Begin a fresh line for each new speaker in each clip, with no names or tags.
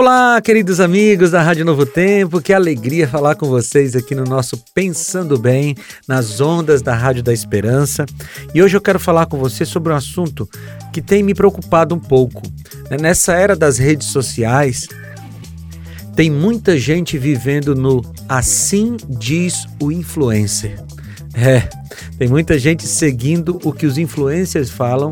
Olá, queridos amigos da Rádio Novo Tempo, que alegria falar com vocês aqui no nosso Pensando Bem, nas ondas da Rádio da Esperança. E hoje eu quero falar com você sobre um assunto que tem me preocupado um pouco. Nessa era das redes sociais, tem muita gente vivendo no assim diz o influencer. É, tem muita gente seguindo o que os influencers falam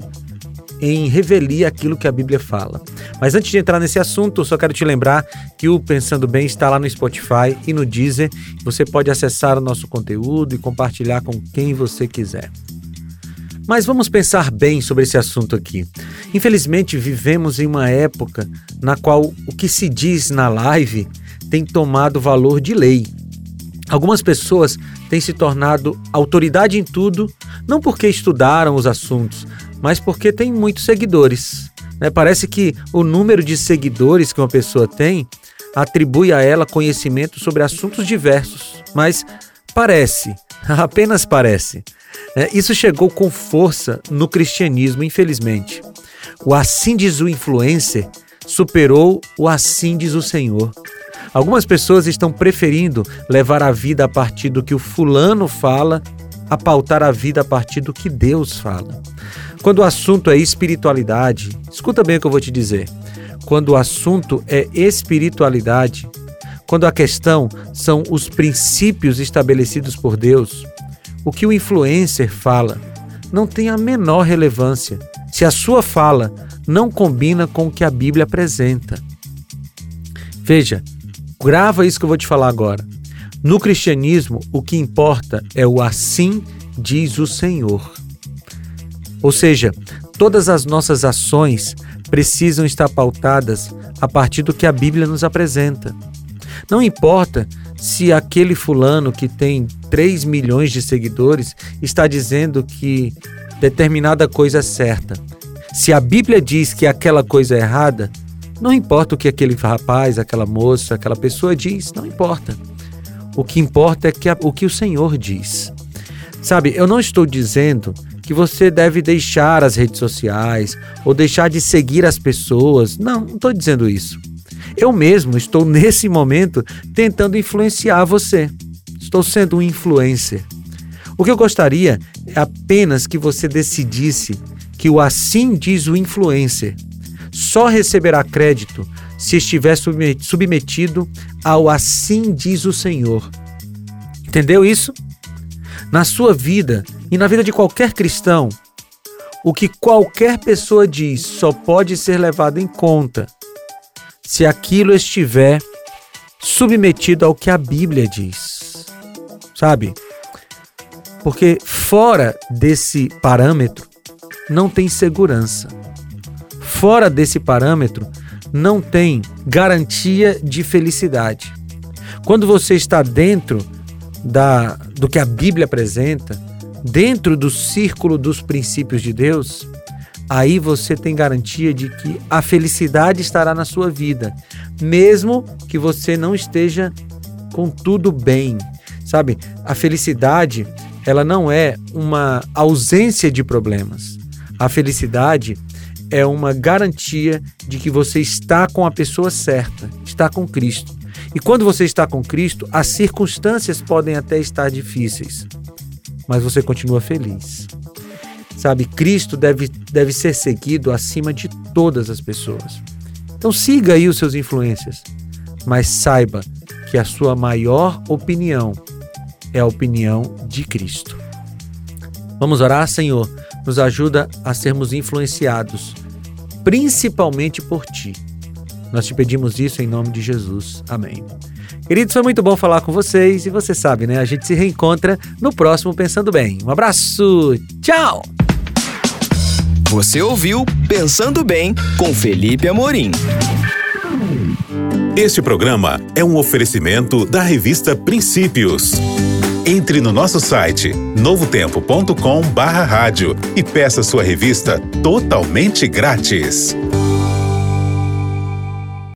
em revelia aquilo que a Bíblia fala. Mas antes de entrar nesse assunto, só quero te lembrar que o Pensando Bem está lá no Spotify e no Deezer. Você pode acessar o nosso conteúdo e compartilhar com quem você quiser. Mas vamos pensar bem sobre esse assunto aqui. Infelizmente, vivemos em uma época na qual o que se diz na live tem tomado valor de lei. Algumas pessoas têm se tornado autoridade em tudo, não porque estudaram os assuntos, mas porque tem muitos seguidores. Né? Parece que o número de seguidores que uma pessoa tem atribui a ela conhecimento sobre assuntos diversos, mas parece, apenas parece. Né? Isso chegou com força no cristianismo, infelizmente. O assim diz o influencer superou o assim diz o Senhor. Algumas pessoas estão preferindo levar a vida a partir do que o fulano fala a pautar a vida a partir do que Deus fala. Quando o assunto é espiritualidade, escuta bem o que eu vou te dizer. Quando o assunto é espiritualidade, quando a questão são os princípios estabelecidos por Deus, o que o influencer fala não tem a menor relevância se a sua fala não combina com o que a Bíblia apresenta. Veja, grava isso que eu vou te falar agora. No cristianismo, o que importa é o assim diz o Senhor. Ou seja, todas as nossas ações precisam estar pautadas a partir do que a Bíblia nos apresenta. Não importa se aquele fulano que tem 3 milhões de seguidores está dizendo que determinada coisa é certa. Se a Bíblia diz que aquela coisa é errada, não importa o que aquele rapaz, aquela moça, aquela pessoa diz, não importa. O que importa é que a, o que o Senhor diz. Sabe, eu não estou dizendo que você deve deixar as redes sociais ou deixar de seguir as pessoas. Não, não estou dizendo isso. Eu mesmo estou nesse momento tentando influenciar você. Estou sendo um influencer. O que eu gostaria é apenas que você decidisse que o assim diz o influencer só receberá crédito se estiver submetido ao assim diz o Senhor. Entendeu isso? Na sua vida e na vida de qualquer cristão, o que qualquer pessoa diz só pode ser levado em conta se aquilo estiver submetido ao que a Bíblia diz. Sabe? Porque fora desse parâmetro não tem segurança. Fora desse parâmetro não tem garantia de felicidade. Quando você está dentro da, do que a Bíblia apresenta, dentro do círculo dos princípios de Deus, aí você tem garantia de que a felicidade estará na sua vida, mesmo que você não esteja com tudo bem. Sabe? A felicidade, ela não é uma ausência de problemas. A felicidade é uma garantia de que você está com a pessoa certa, está com Cristo. E quando você está com Cristo, as circunstâncias podem até estar difíceis, mas você continua feliz. Sabe, Cristo deve, deve ser seguido acima de todas as pessoas. Então siga aí os seus influências, mas saiba que a sua maior opinião é a opinião de Cristo. Vamos orar, Senhor nos ajuda a sermos influenciados, principalmente por Ti. Nós te pedimos isso em nome de Jesus. Amém. Queridos, foi muito bom falar com vocês e você sabe, né? A gente se reencontra no próximo Pensando Bem. Um abraço, tchau!
Você ouviu Pensando Bem com Felipe Amorim.
Este programa é um oferecimento da revista Princípios. Entre no nosso site novotempo.com/rádio e peça sua revista totalmente grátis.